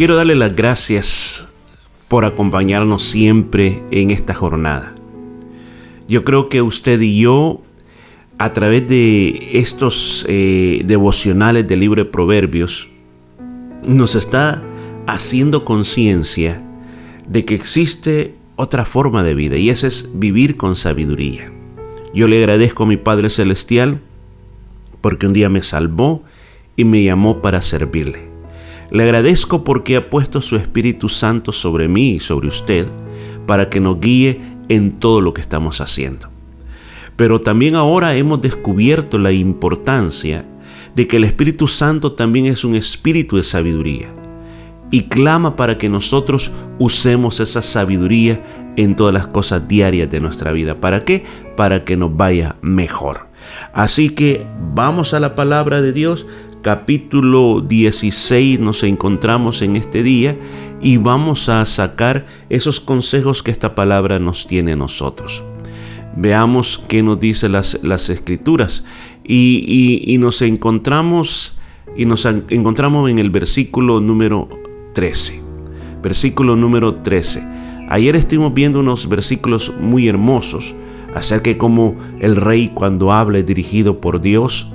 Quiero darle las gracias por acompañarnos siempre en esta jornada. Yo creo que usted y yo, a través de estos eh, devocionales del libro de Proverbios, nos está haciendo conciencia de que existe otra forma de vida y esa es vivir con sabiduría. Yo le agradezco a mi Padre Celestial porque un día me salvó y me llamó para servirle. Le agradezco porque ha puesto su Espíritu Santo sobre mí y sobre usted para que nos guíe en todo lo que estamos haciendo. Pero también ahora hemos descubierto la importancia de que el Espíritu Santo también es un espíritu de sabiduría y clama para que nosotros usemos esa sabiduría en todas las cosas diarias de nuestra vida. ¿Para qué? Para que nos vaya mejor. Así que vamos a la palabra de Dios capítulo 16 nos encontramos en este día y vamos a sacar esos consejos que esta palabra nos tiene a nosotros. Veamos qué nos dice las, las escrituras y, nos encontramos y nos encontramos en el versículo número 13. Versículo número 13. Ayer estuvimos viendo unos versículos muy hermosos acerca de cómo el rey cuando habla es dirigido por Dios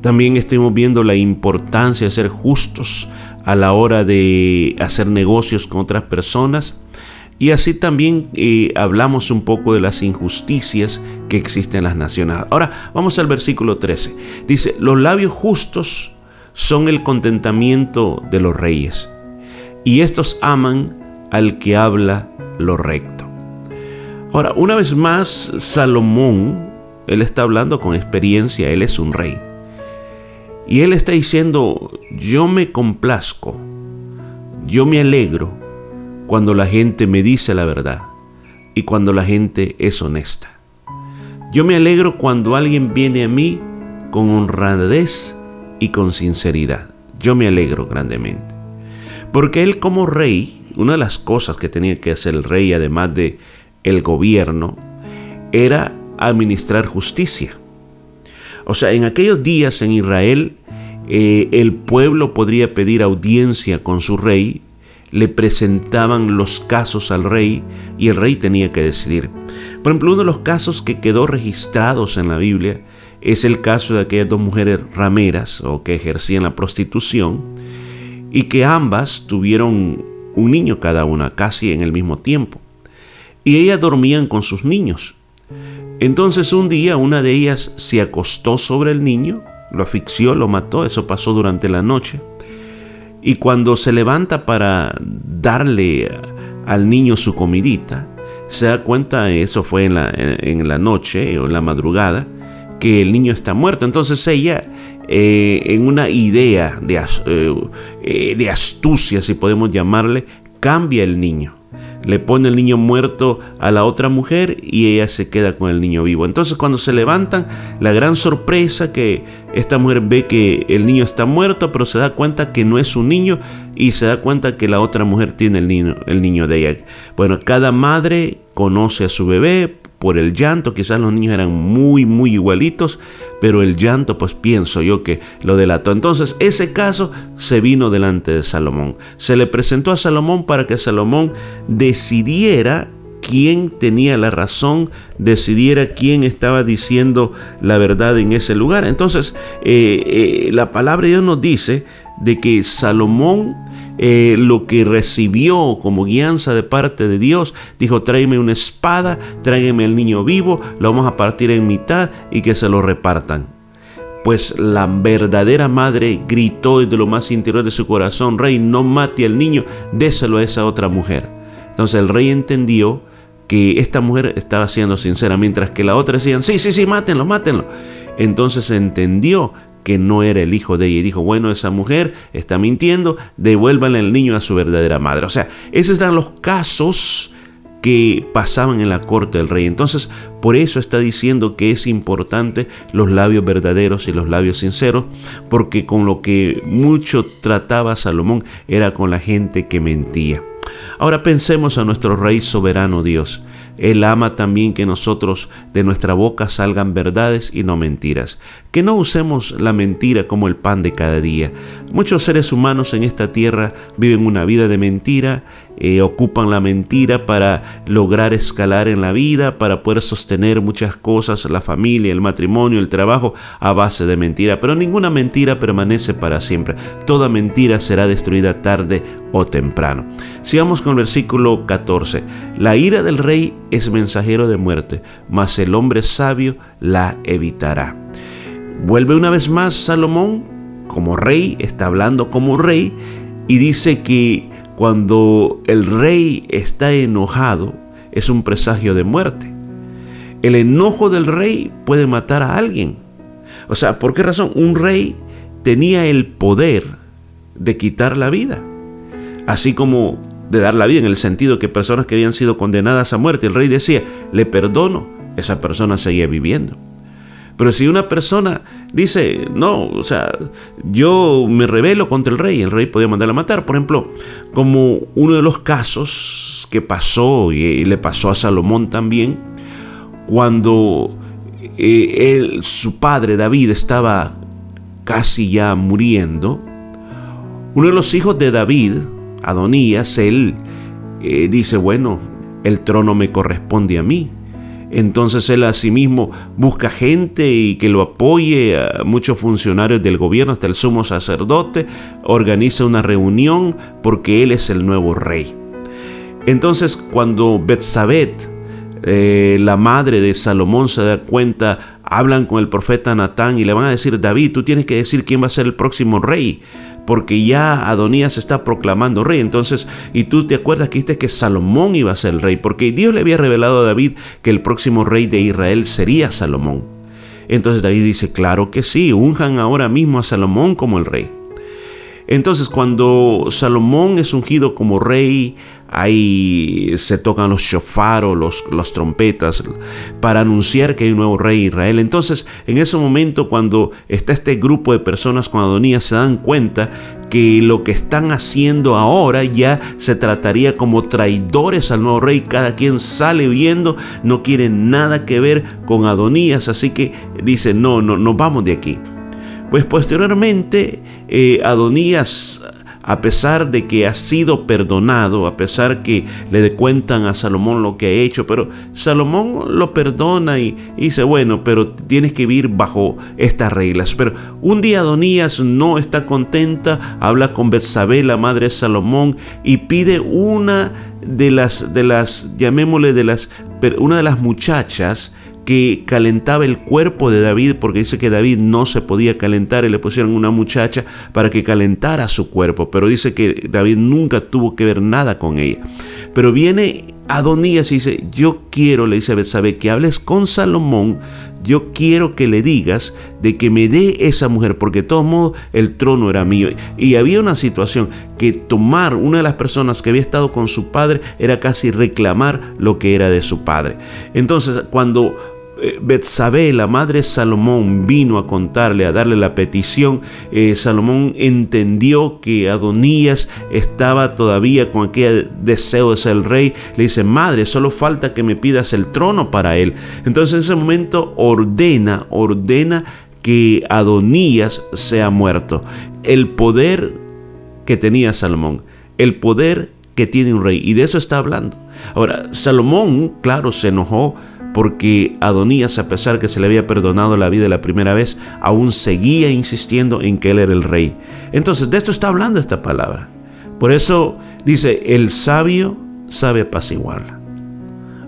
también estamos viendo la importancia de ser justos a la hora de hacer negocios con otras personas. Y así también eh, hablamos un poco de las injusticias que existen en las naciones. Ahora vamos al versículo 13. Dice, los labios justos son el contentamiento de los reyes, y estos aman al que habla lo recto. Ahora, una vez más, Salomón, él está hablando con experiencia, él es un rey. Y él está diciendo, yo me complazco, yo me alegro cuando la gente me dice la verdad y cuando la gente es honesta. Yo me alegro cuando alguien viene a mí con honradez y con sinceridad. Yo me alegro grandemente. Porque él como rey, una de las cosas que tenía que hacer el rey, además de el gobierno, era administrar justicia. O sea, en aquellos días en Israel, eh, el pueblo podría pedir audiencia con su rey, le presentaban los casos al rey y el rey tenía que decidir. Por ejemplo, uno de los casos que quedó registrados en la Biblia es el caso de aquellas dos mujeres rameras o que ejercían la prostitución y que ambas tuvieron un niño cada una, casi en el mismo tiempo. Y ellas dormían con sus niños. Entonces un día una de ellas se acostó sobre el niño, lo asfixió, lo mató, eso pasó durante la noche. Y cuando se levanta para darle al niño su comidita, se da cuenta, eso fue en la, noche o en la madrugada, que el niño está muerto. Entonces ella, eh, en una idea de, eh, eh, de astucia, si podemos llamarle, cambia el niño le pone el niño muerto a la otra mujer y ella se queda con el niño vivo. Entonces cuando se levantan, la gran sorpresa que esta mujer ve que el niño está muerto, pero se da cuenta que no es un niño y se da cuenta que la otra mujer tiene el niño, el niño de ella. Bueno, cada madre conoce a su bebé, por el llanto, quizás los niños eran muy, muy igualitos, pero el llanto, pues pienso yo que lo delató. Entonces, ese caso se vino delante de Salomón. Se le presentó a Salomón para que Salomón decidiera quién tenía la razón, decidiera quién estaba diciendo la verdad en ese lugar. Entonces, eh, eh, la palabra de Dios nos dice de que Salomón eh, lo que recibió como guianza de parte de Dios, dijo, tráeme una espada, tráigame el niño vivo, lo vamos a partir en mitad y que se lo repartan. Pues la verdadera madre gritó desde lo más interior de su corazón, rey, no mate al niño, déselo a esa otra mujer. Entonces el rey entendió que esta mujer estaba siendo sincera, mientras que la otra decían, sí, sí, sí, mátenlo, mátenlo. Entonces entendió que no era el hijo de ella. Y dijo, bueno, esa mujer está mintiendo, devuélvanle el niño a su verdadera madre. O sea, esos eran los casos que pasaban en la corte del rey. Entonces, por eso está diciendo que es importante los labios verdaderos y los labios sinceros, porque con lo que mucho trataba Salomón era con la gente que mentía. Ahora pensemos a nuestro Rey soberano Dios. Él ama también que nosotros de nuestra boca salgan verdades y no mentiras. Que no usemos la mentira como el pan de cada día. Muchos seres humanos en esta tierra viven una vida de mentira, eh, ocupan la mentira para lograr escalar en la vida, para poder sostener muchas cosas, la familia, el matrimonio, el trabajo, a base de mentira. Pero ninguna mentira permanece para siempre. Toda mentira será destruida tarde o temprano. Sigamos con el versículo 14. La ira del rey es mensajero de muerte, mas el hombre sabio la evitará. Vuelve una vez más Salomón como rey, está hablando como rey y dice que cuando el rey está enojado es un presagio de muerte. El enojo del rey puede matar a alguien. O sea, ¿por qué razón? Un rey tenía el poder de quitar la vida. Así como de dar la vida en el sentido que personas que habían sido condenadas a muerte, el rey decía, le perdono, esa persona seguía viviendo. Pero si una persona dice, no, o sea, yo me rebelo contra el rey, el rey podía mandarla a matar. Por ejemplo, como uno de los casos que pasó y le pasó a Salomón también, cuando eh, su padre David estaba casi ya muriendo, uno de los hijos de David, Adonías, él eh, dice, bueno, el trono me corresponde a mí. Entonces él asimismo busca gente y que lo apoye, a muchos funcionarios del gobierno, hasta el sumo sacerdote, organiza una reunión porque él es el nuevo rey. Entonces cuando Betsabet, eh, la madre de Salomón, se da cuenta, hablan con el profeta Natán y le van a decir, David, tú tienes que decir quién va a ser el próximo rey porque ya Adonías está proclamando rey. Entonces, y tú te acuerdas que dijiste que Salomón iba a ser el rey, porque Dios le había revelado a David que el próximo rey de Israel sería Salomón. Entonces David dice, claro que sí, unjan ahora mismo a Salomón como el rey. Entonces cuando Salomón es ungido como rey, ahí se tocan los shofaros, los, las trompetas, para anunciar que hay un nuevo rey Israel. Entonces en ese momento cuando está este grupo de personas con Adonías se dan cuenta que lo que están haciendo ahora ya se trataría como traidores al nuevo rey. Cada quien sale viendo, no quiere nada que ver con Adonías, así que dice, no, no, nos vamos de aquí. Pues posteriormente eh, Adonías, a pesar de que ha sido perdonado, a pesar que le cuentan a Salomón lo que ha hecho, pero Salomón lo perdona y, dice, bueno, pero tienes que vivir bajo estas reglas. Pero un día Adonías no está contenta, habla con Betsabé, la madre de Salomón, y pide una de las, de las, llamémosle de las, una de las muchachas que calentaba el cuerpo de David, porque dice que David no se podía calentar y le pusieron una muchacha para que calentara su cuerpo, pero dice que David nunca tuvo que ver nada con ella. Pero viene Adonías dice, yo quiero, le dice Betsabé, que hables con Salomón, yo quiero que le digas de que me dé esa mujer, porque de todo modo el trono era mío. Y había una situación que tomar una de las personas que había estado con su padre era casi reclamar lo que era de su padre. Entonces, cuando Betsabé, la madre Salomón, vino a contarle, a darle la petición. Eh, Salomón entendió que Adonías estaba todavía con aquel deseo de ser el rey. Le dice, madre, solo falta que me pidas el trono para él. Entonces en ese momento ordena, ordena que Adonías sea muerto. El poder que tenía Salomón, el poder que tiene un rey. Y de eso está hablando. Ahora, Salomón, claro, se enojó porque Adonías, a pesar que se le había perdonado la vida la primera vez, aún seguía insistiendo en que él era el rey. Entonces, de esto está hablando esta palabra. Por eso dice, el sabio sabe apaciguarla.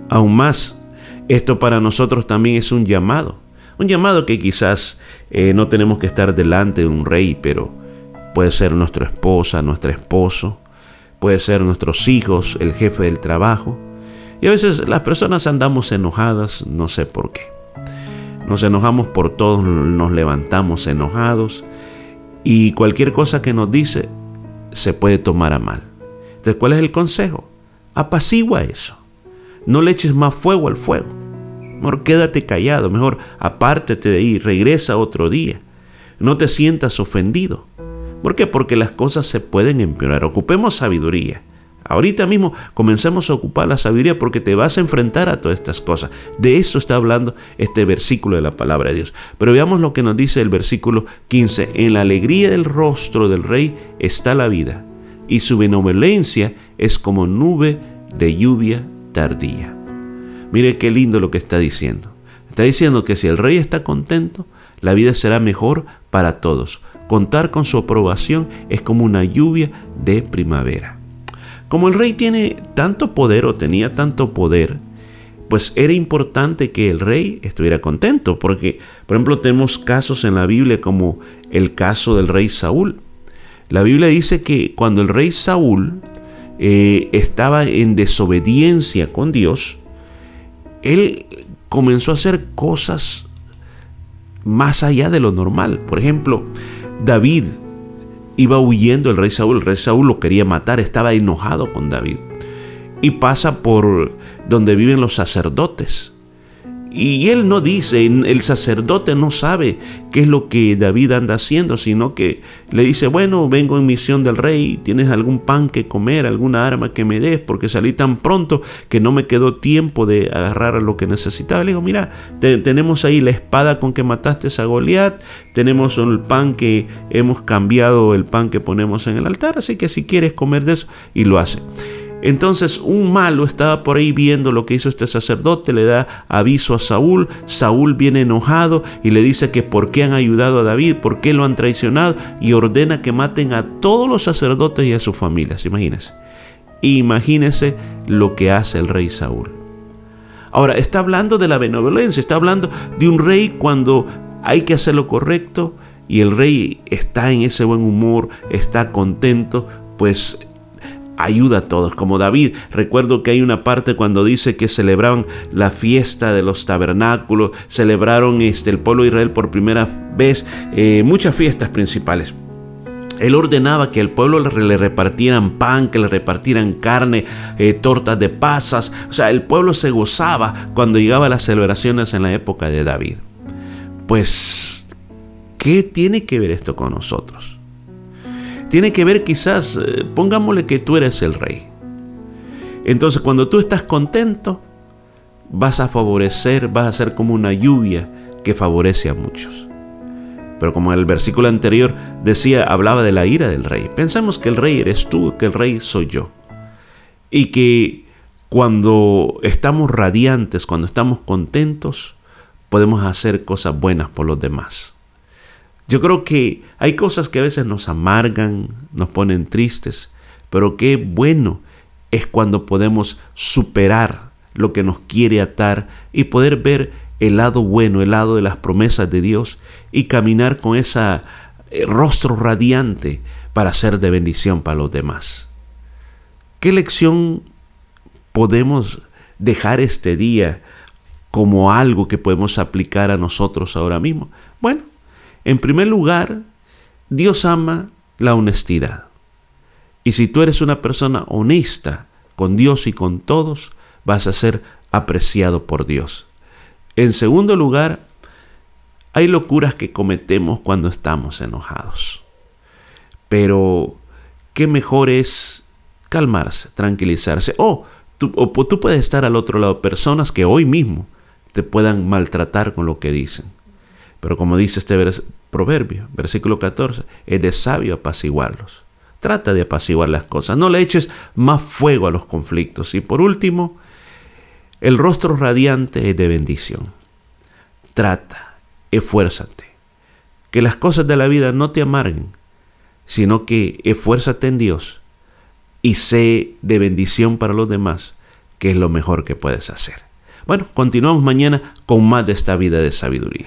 Aún más, esto para nosotros también es un llamado. Un llamado que quizás eh, no tenemos que estar delante de un rey, pero puede ser nuestra esposa, nuestro esposo, puede ser nuestros hijos, el jefe del trabajo, y a veces las personas andamos enojadas, no sé por qué. Nos enojamos por todos, nos levantamos enojados y cualquier cosa que nos dice se puede tomar a mal. Entonces, ¿cuál es el consejo? Apacigua eso. No le eches más fuego al fuego. Mejor quédate callado, mejor apártate de ahí, regresa otro día. No te sientas ofendido. ¿Por qué? Porque las cosas se pueden empeorar. Ocupemos sabiduría. Ahorita mismo comencemos a ocupar la sabiduría porque te vas a enfrentar a todas estas cosas. De eso está hablando este versículo de la palabra de Dios. Pero veamos lo que nos dice el versículo 15. En la alegría del rostro del rey está la vida y su benevolencia es como nube de lluvia tardía. Mire qué lindo lo que está diciendo. Está diciendo que si el rey está contento, la vida será mejor para todos. Contar con su aprobación es como una lluvia de primavera. Como el rey tiene tanto poder o tenía tanto poder, pues era importante que el rey estuviera contento, porque, por ejemplo, tenemos casos en la Biblia como el caso del rey Saúl. La Biblia dice que cuando el rey Saúl eh, estaba en desobediencia con Dios, él comenzó a hacer cosas más allá de lo normal. Por ejemplo, David iba huyendo el rey Saúl, el rey Saúl lo quería matar, estaba enojado con David. Y pasa por donde viven los sacerdotes. Y él no dice, el sacerdote no sabe qué es lo que David anda haciendo, sino que le dice, bueno, vengo en misión del rey, tienes algún pan que comer, alguna arma que me des, porque salí tan pronto que no me quedó tiempo de agarrar lo que necesitaba. Le digo, mira, tenemos ahí la espada con que mataste a Goliat, tenemos el pan que hemos cambiado, el pan que ponemos en el altar, así que si quieres comer de eso, y lo hace. Entonces un malo estaba por ahí viendo lo que hizo este sacerdote, le da aviso a Saúl, Saúl viene enojado y le dice que por qué han ayudado a David, por qué lo han traicionado y ordena que maten a todos los sacerdotes y a sus familias, imagínense. Imagínense lo que hace el rey Saúl. Ahora, está hablando de la benevolencia, está hablando de un rey cuando hay que hacer lo correcto y el rey está en ese buen humor, está contento, pues ayuda a todos, como David. Recuerdo que hay una parte cuando dice que celebraban la fiesta de los tabernáculos, celebraron este, el pueblo de Israel por primera vez, eh, muchas fiestas principales. Él ordenaba que al pueblo le repartieran pan, que le repartieran carne, eh, tortas de pasas. O sea, el pueblo se gozaba cuando llegaba las celebraciones en la época de David. Pues, ¿qué tiene que ver esto con nosotros? Tiene que ver quizás, eh, pongámosle que tú eres el rey. Entonces cuando tú estás contento, vas a favorecer, vas a ser como una lluvia que favorece a muchos. Pero como el versículo anterior decía, hablaba de la ira del rey. Pensamos que el rey eres tú, que el rey soy yo. Y que cuando estamos radiantes, cuando estamos contentos, podemos hacer cosas buenas por los demás. Yo creo que hay cosas que a veces nos amargan, nos ponen tristes, pero qué bueno es cuando podemos superar lo que nos quiere atar y poder ver el lado bueno, el lado de las promesas de Dios y caminar con ese eh, rostro radiante para ser de bendición para los demás. ¿Qué lección podemos dejar este día como algo que podemos aplicar a nosotros ahora mismo? Bueno, en primer lugar, Dios ama la honestidad. Y si tú eres una persona honesta con Dios y con todos, vas a ser apreciado por Dios. En segundo lugar, hay locuras que cometemos cuando estamos enojados. Pero, ¿qué mejor es calmarse, tranquilizarse? O tú, o tú puedes estar al otro lado, personas que hoy mismo te puedan maltratar con lo que dicen. Pero como dice este proverbio, versículo 14, es de sabio apaciguarlos. Trata de apaciguar las cosas, no le eches más fuego a los conflictos. Y por último, el rostro radiante es de bendición. Trata, esfuérzate. Que las cosas de la vida no te amarguen, sino que esfuérzate en Dios y sé de bendición para los demás, que es lo mejor que puedes hacer. Bueno, continuamos mañana con más de esta vida de sabiduría.